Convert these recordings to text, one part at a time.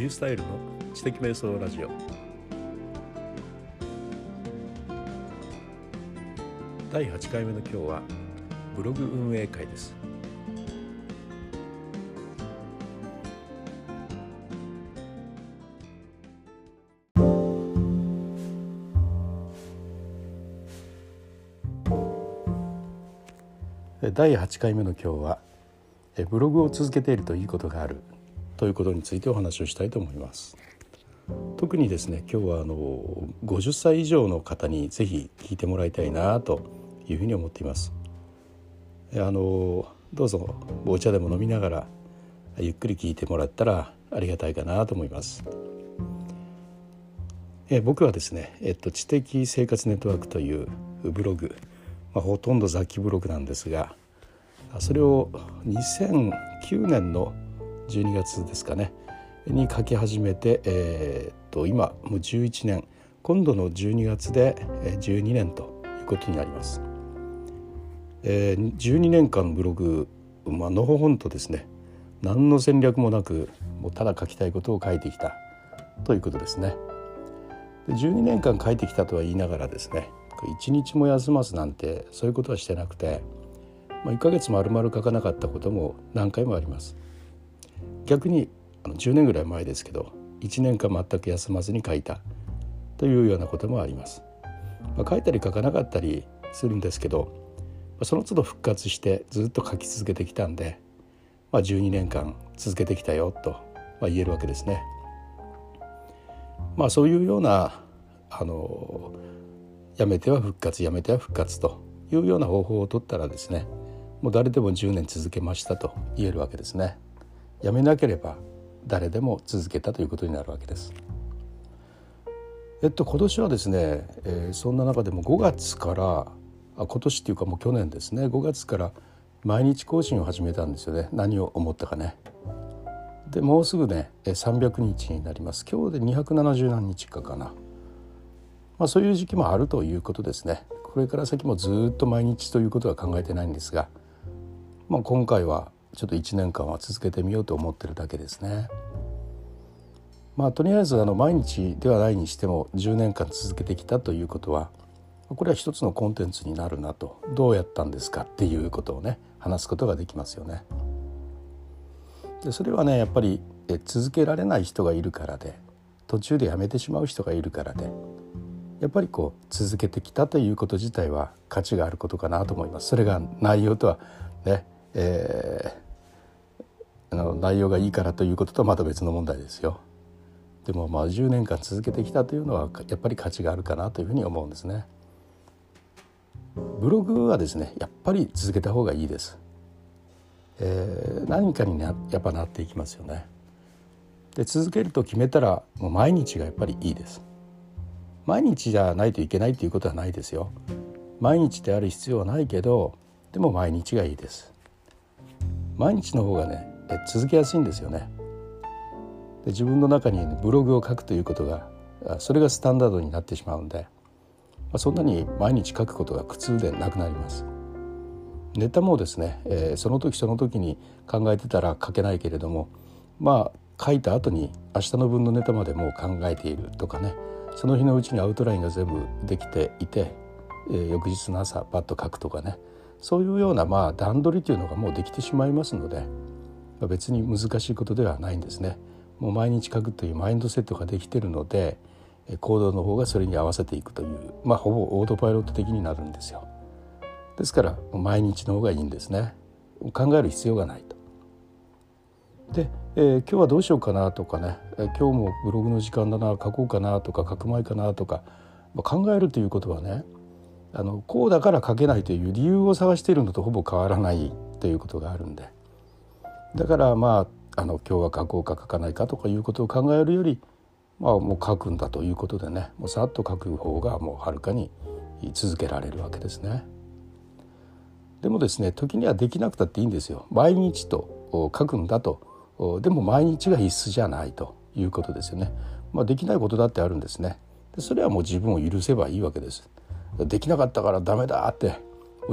リュースタイルの知的瞑想ラジオ？第8回目の今日はブログ運営会です。第8回目の今日はブログを続けているといいことがある。ということについてお話をしたいと思います。特にですね今日はあの50歳以上の方にぜひ聞いてもらいたいなというふうに思っています。あのどうぞお茶でも飲みながらゆっくり聞いてもらったらありがたいかなと思います。え僕はですね、えっと、知的生活ネットワークというブログ、まあ、ほとんど雑記ブログなんですがそれを2009年の12月ですかねに書き始めて、えー、と今もう11年今度の12月で12年ということになります。えー、12年間ブログ、まあのほほんとですね何の戦略もなくもうただ書きたいことを書いてきたということですね。で12年間書いてきたとは言いながらですね一日も休ますなんてそういうことはしてなくて、まあ、1ヶ月丸々書かなかったことも何回もあります。逆にあの10年ぐらい前ですけど1年間全く休まずに書いたというようなこともあります。まあ、書いたり書かなかったりするんですけどその都度復活してずっと書き続けてきたんで、まあ、12年間続けてきたよと、まあ、言えるわけですね。まあそういうようなあのやめては復活やめては復活というような方法を取ったらですねもう誰でも10年続けましたと言えるわけですね。やめなければ誰でも続けたということになるわけです。えっと今年はですね、えー、そんな中でも5月からあ今年っていうかもう去年ですね5月から毎日更新を始めたんですよね何を思ったかね。でもうすぐね300日になります今日で270何日かかな、まあ、そういう時期もあるということですねこれから先もずっと毎日ということは考えてないんですが、まあ、今回はちょっと1年間は続けてみようと思ってるだけですね。まあ、とりあえずあの毎日ではないにしても10年間続けてきたということはこれは一つのコンテンツになるなとどうやったんですかっていうことをね話すことができますよね。でそれはねやっぱりえ続けられない人がいるからで途中でやめてしまう人がいるからでやっぱりこう続けてきたということ自体は価値があることかなと思います。それが内容とはね、えー、あの内容がいいからということとはまた別の問題ですよ。でもまあ10年間続けてきたというのはやっぱり価値があるかなというふうに思うんですね。ブログはですねやっぱり続けた方がいいです。えー、何かになやっぱなっていきますよね。で続けると決めたらもう毎日がやっぱりいいです。毎日じゃないといけないっていうことはないですよ。毎日である必要はないけどでも毎日がいいです。毎日の方がね続けやすいんですよね。で自分の中にブログを書くということがそれがスタンダードになってしまうんでまあ、そんなに毎日書くことが苦痛でなくなります。ネタもですね、えー、その時その時に考えてたら書けないけれどもまあ書いた後に明日の分のネタまでもう考えているとかねその日のうちにアウトラインが全部できていて、えー、翌日の朝パッと書くとかねそういうようなまあ段取りというのがもうできてしまいますので、まあ、別に難しいことではないんですね。もう毎日書くというマインドセットができているので行動の方がそれに合わせていくというまあほぼオートパイロット的になるんですよ。ですから毎日の方がいいんですね。考える必要がないと。で、えー、今日はどうしようかなとかね、えー、今日もブログの時間だな書こうかなとか書く前かなとか、まあ、考えるということはねあのこうだから書けないという理由を探しているのとほぼ変わらないということがあるんでだからまああの今日は書こうか書かないかとかいうことを考えるよりまあ、もう書くんだということでねもうさっと書く方がもうはるかに続けられるわけですね。でもですね時にはできなくたっていいんですよ。毎日と書くんだとでも毎日が必須じゃないということですよね。まあ、できないことだってあるんですね。でそれはもう自分を許せばいいわけです。できなかったからダメだって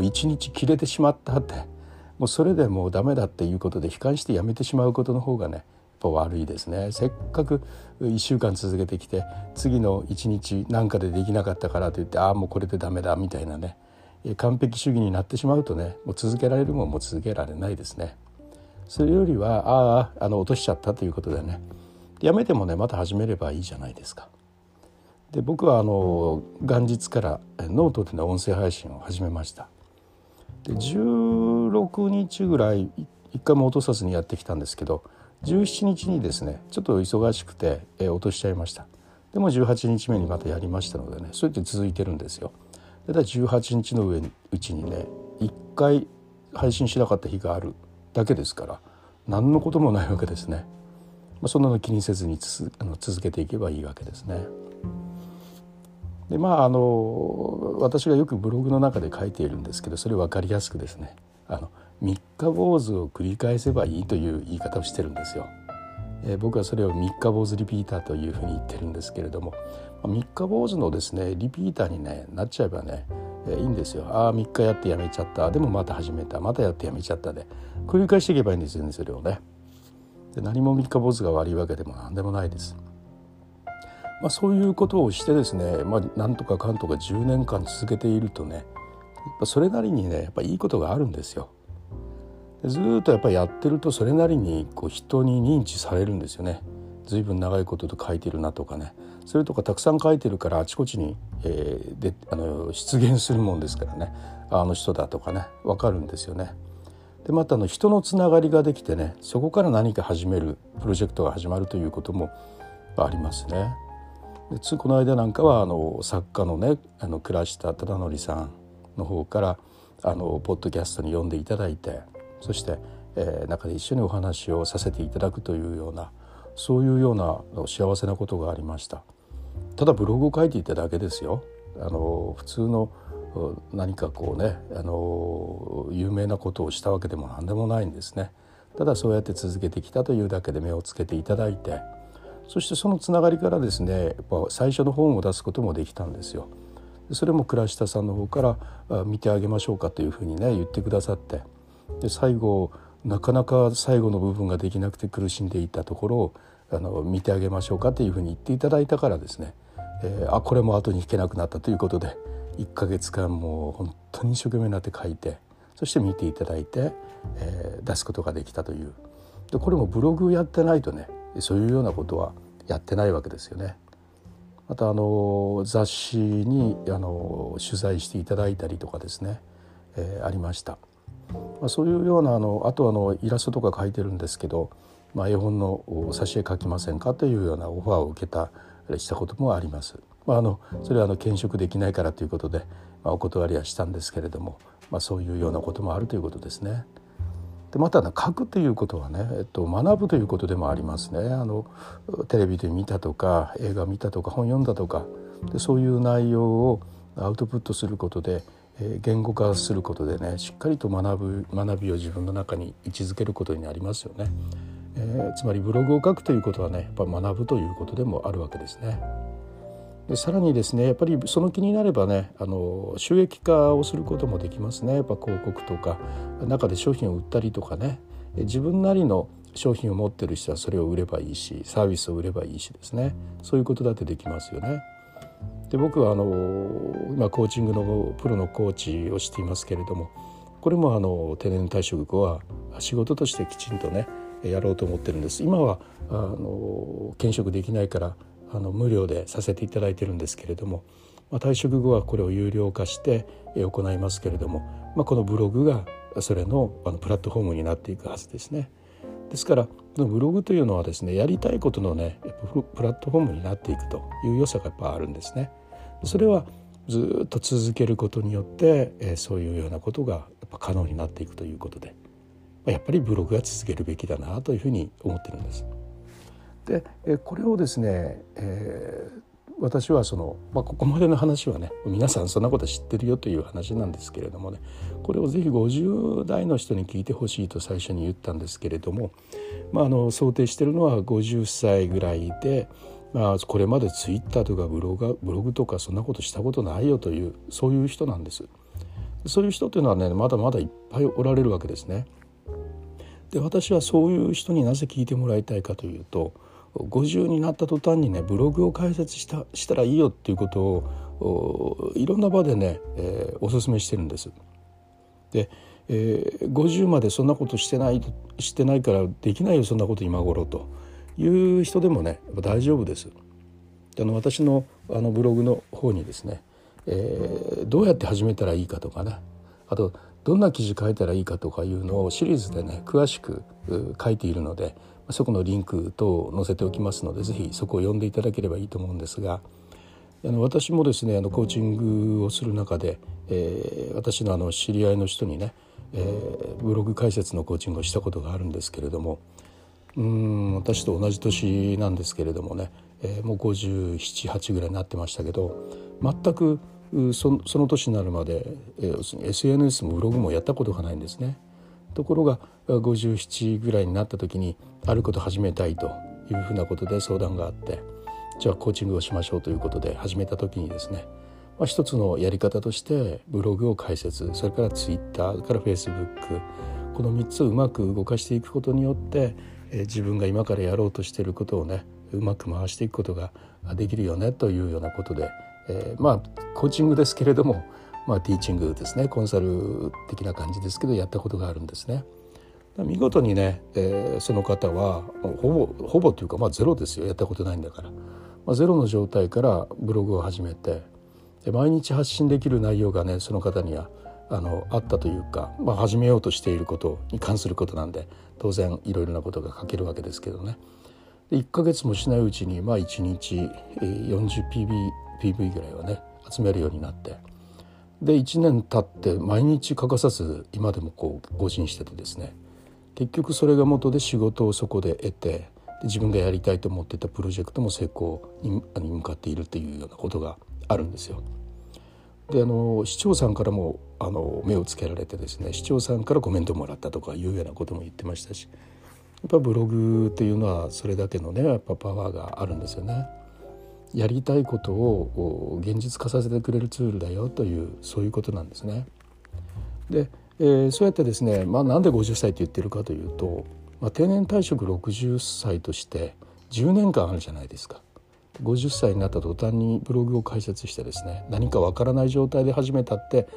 一日切れてしまったってもうそれでもうダメだっていうことで悲観してやめてしまうことの方がねやっぱ悪いですねせっかく1週間続けてきて次の1日何かでできなかったからといってああもうこれでダメだみたいなね完璧主義になってしまうとねもう続けられるもんも続けられないですね。それよりはあああの落としちゃったということでねやめてもねまた始めればいいじゃないですか。で僕はあの元日からノートでの音声配信を始めました。で16日ぐらい一回も落とさずにやってきたんですけど17日にですねちょっと忙しくて、落としちゃいました。でも18日目にまたやりましたのでねそうやって続いてるんですよ。でだ18日の上にうちにね1回配信しなかった日があるだけですから何のこともないわけですね、まあ、そんなの気にせずにあの続けていけばいいわけですね。でまああの私がよくブログの中で書いているんですけどそれ分かりやすくですねあの三日坊主を繰り返せばいいという言い方をしてるんですよ。え、僕はそれを三日坊主リピーターというふうに言ってるんですけれども三日坊主のですねリピーターに、ね、なっちゃえばね、え、いいんですよ。ああ3日やってやめちゃったでもまた始めたまたやってやめちゃったで繰り返していけばいいんですよねそれをね。で何も三日坊主が悪いわけでも何でもないです。まあ、そういうことをしてですね、まあ、なんとかかんとか10年間続けているとねそれなりにねやっぱいいことがあるんですよ。ずっとやっぱりやってるとそれなりにこう人に認知されるんですよね。随分長いことと書いてるなとかねそれとかたくさん書いてるからあちこちに、えー、であの出現するもんですからねあの人だとかね分かるんですよね。でまたあの人のつながりができてねそこから何か始めるプロジェクトが始まるということもありますね。でつこの間なんかはあの作家のねあの倉下忠則さんの方からあのポッドキャストに呼んでいただいてそして、えー、中で一緒にお話をさせていただくというようなそういうような幸せなことがありました。ただブログを書いていただけですよ。あの普通の何かこうねあの有名なことをしたわけでも何でもないんですね。ただそうやって続けてきたというだけで目をつけていただいてそしてそのつながりからですねやっぱ最初の本を出すこともできたんですよ。それも倉下さんの方から見てあげましょうかというふうにね言ってくださって。で最後なかなか最後の部分ができなくて苦しんでいたところをあの見てあげましょうかというふうに言っていただいたからですね、えー、あこれも後に引けなくなったということで1ヶ月間もう本当に一生懸命になって書いてそして見ていただいて、えー、出すことができたという。でこれもブログやってないとねそういうようなことはやってないわけですよね。またあの雑誌にあの取材していただいたりとかですね、えー、ありました。まあ、そういうようなあのあとあのイラストとか描いてるんですけど、まあ、絵本の挿絵描きませんかというようなオファーを受けたしたこともあります。まあ、あのそれはあの見職できないからということで、まあ、お断りはしたんですけれども、まあ、そういうようなこともあるということですね。でまた、ね、書くということはね、えっと、学ぶということでもありますね。あのテレビで見たとか映画見たとか本読んだとかでそういう内容をアウトプットすることで言語化することでねしっかりと学ぶ学びを自分の中に位置づけることになりますよね、えー、つまりブログを書くということはねやっぱ学ぶということでもあるわけですね。でさらにですねやっぱりその気になればねあの収益化をすることもできますね。やっぱ広告とか中で商品を売ったりとかね。自分なりの商品を持ってる人はそれを売ればいいしサービスを売ればいいしですね。そういうことだってできますよね。で僕はあの今コーチングのプロのコーチをしていますけれどもこれもあの定年退職後は仕事としてきちんとねやろうと思ってるんです。今はあの兼職できないからあの無料でさせていただいてるんですけれども、まあ、退職後はこれを有料化して行いますけれども、まあ、このブログがそれのあのプラットフォームになっていくはずですね。ですからブログというのはですねやりたいことのねプラットフォームになっていくという良さがやっぱあるんですね。それはずっと続けることによって、え、そういうようなことがやっぱ可能になっていくということでまやっぱりブログは続けるべきだなというふうに思ってるんです。で、これをですね、えー、私はその、まあ、ここまでの話はね皆さんそんなこと知ってるよという話なんですけれどもねこれをぜひ50代の人に聞いてほしいと最初に言ったんですけれども、まあ、あの想定してるのは50歳ぐらいで、まあ、これまでツイッターとかブログブログとかそんなことしたことないよというそういう人なんです。そういう人というのはねまだまだいっぱいおられるわけですね。で私はそういう人になぜ聞いてもらいたいかというと50になった途端にねブログを開設したしたらいいよっていうことをいろんな場でね、えー、おすすめしてるんです。で、えー、50までそんなことしてないしてないからできないよそんなこと今頃という人でもねやっぱ大丈夫です。あの私のあのブログの方にですね、えー、どうやって始めたらいいかとかねあとどんな記事書いたらいいかとかいうのをシリーズでね詳しく書いているのでそこのリンク等を載せておきますので是非そこを読んでいただければいいと思うんですがあの私もですねあのコーチングをする中で、えー、私のあの知り合いの人にね、えー、ブログ解説のコーチングをしたことがあるんですけれどもうん私と同じ年なんですけれどもね、えー、もう578ぐらいになってましたけど全くそその年になるまで、えー、SNS もブログもやったことがないんですね。ところが57ぐらいになった時にあること始めたいというふうなことで相談があってじゃあコーチングをしましょうということで始めた時にですね、まあ、一つのやり方としてブログを開設それからツイッターからフェイスブックこの3つをうまく動かしていくことによって、自分が今からやろうとしていることをねうまく回していくことができるよねというようなことで、えー、まあコーチングですけれどもまあ、ティーチングですねコンサル的な感じですけどやったことがあるんですね。見事にね、えー、その方はほぼほぼというかまあゼロですよやったことないんだから、まあ、ゼロの状態からブログを始めてで毎日発信できる内容がねその方にはあのあったというか、まあ、始めようとしていることに関することなんで当然いろいろなことが書けるわけですけどねで1ヶ月もしないうちにまあ1日 40PV PV ぐらいはね集めるようになって。で1年経って毎日欠かさず今でもこう更新しててですね結局それが元で仕事をそこで得てで自分がやりたいと思ってたプロジェクトも成功に向かっているっていうようなことがあるんですよ。であの市長さんからもあの目をつけられてですね市長さんからコメントもらったとかいうようなことも言ってましたしやっぱブログっていうのはそれだけのねやっぱパワーがあるんですよね。やりたいことを現実化させてくれるツールだよというそういうことなんですね。で、えー、そうやってですね、まあ、なんで50歳って言ってるかというと、まあ、定年退職60歳として10年間あるじゃないですか。50歳になった途端にブログを開設してですね何かわからない状態で始めたって、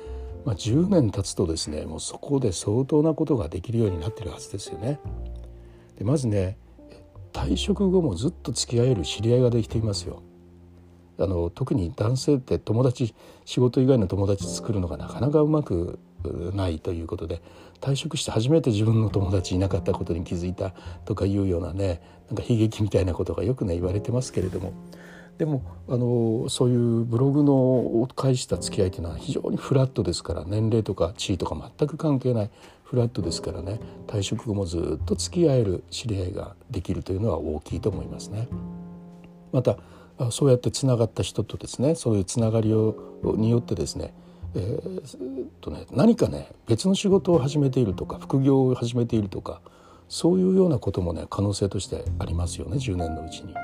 まあ、10年経つとですねもうそこで相当なことができるようになってるはずですよね。でまずね退職後もずっと付き合える知り合いができていますよ。あの特に男性って友達仕事以外の友達作るのがなかなかうまくないということで退職して初めて自分の友達いなかったことに気づいたとかいうようなねなんか悲劇みたいなことがよくね言われてますけれどもでもあのそういうブログのを介した付き合いというのは非常にフラットですから年齢とか地位とか全く関係ないフラットですからね退職後もずっと付き合える知り合いができるというのは大きいと思いますね。またそうやってつながった人とですねそういうつながりをによってですね,、えー、とね何かね別の仕事を始めているとか副業を始めているとかそういうようなこともね可能性としてありますよね10年のうちに。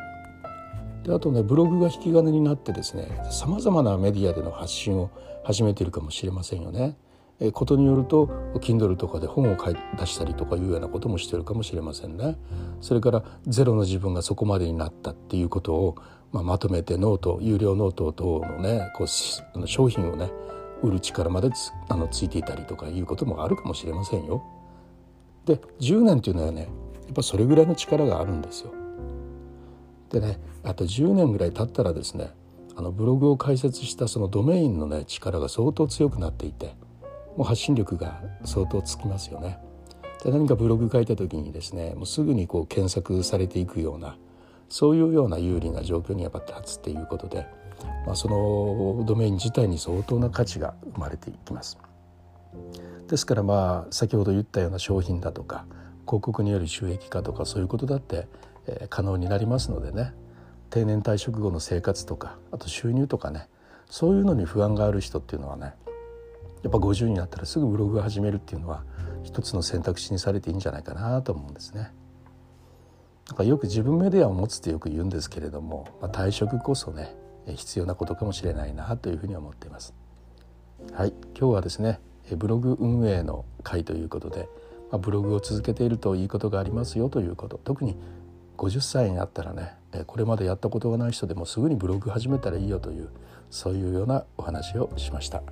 であとねブログが引き金になってですねさまざまなメディアでの発信を始めているかもしれませんよね。えことによると Kindle とかで本を買い出したりとかいうようなこともしてるかもしれませんね。それからゼロの自分がそこまでになったっていうことをまあ、まとめてノート有料ノート等のねこう商品をね売る力までつあのついていたりとかいうこともあるかもしれませんよ。で10年っていうのはねやっぱそれぐらいの力があるんですよ。でねあと10年ぐらい経ったらですねあのブログを開設したそのドメインのね力が相当強くなっていてもう発信力が相当つきますよね。で何かブログ書いた時にですねもうすぐにこう検索されていくようなそういうような有利な状況にやっぱ立つっていうことで、まあ、そのドメイン自体に相当な価値が生まれていきます。ですからまあ先ほど言ったような商品だとか広告による収益化とかそういうことだって、可能になりますのでね定年退職後の生活とかあと収入とかねそういうのに不安がある人っていうのはねやっぱ50になったらすぐブログを始めるっていうのは一つの選択肢にされていいんじゃないかなと思うんですね。なんかよく自分メディアを持つってよく言うんですけれども、まあ、退職こそね必要なことかもしれないなというふうに思っています。はい、今日はですねブログ運営の会ということで、まあ、ブログを続けているといいことがありますよということ特に50歳になったらねこれまでやったことがない人でもすぐにブログ始めたらいいよというそういうようなお話をしました。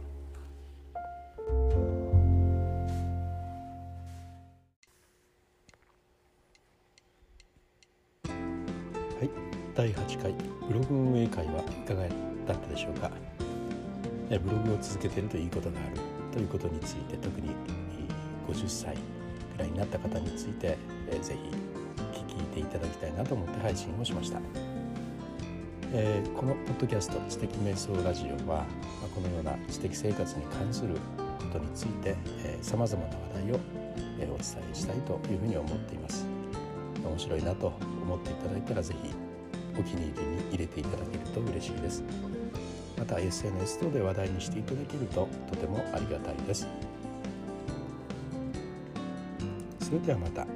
第8回ブログ運営会はいかがだったでしょうか？ブログを続けているといいことがあるということについて特に50歳くらいになった方についてぜひ聞いていただきたいなと思って配信をしました、え、このポッドキャスト「知的瞑想ラジオは」はこのような知的生活に関することについてさまざまな話題を、お伝えしたいというふうに思っています。面白いなと思っていただいたらぜひお気に入りに入れていただけると嬉しいです。また SNS 等で話題にしていただけるととてもありがたいです。それではまた。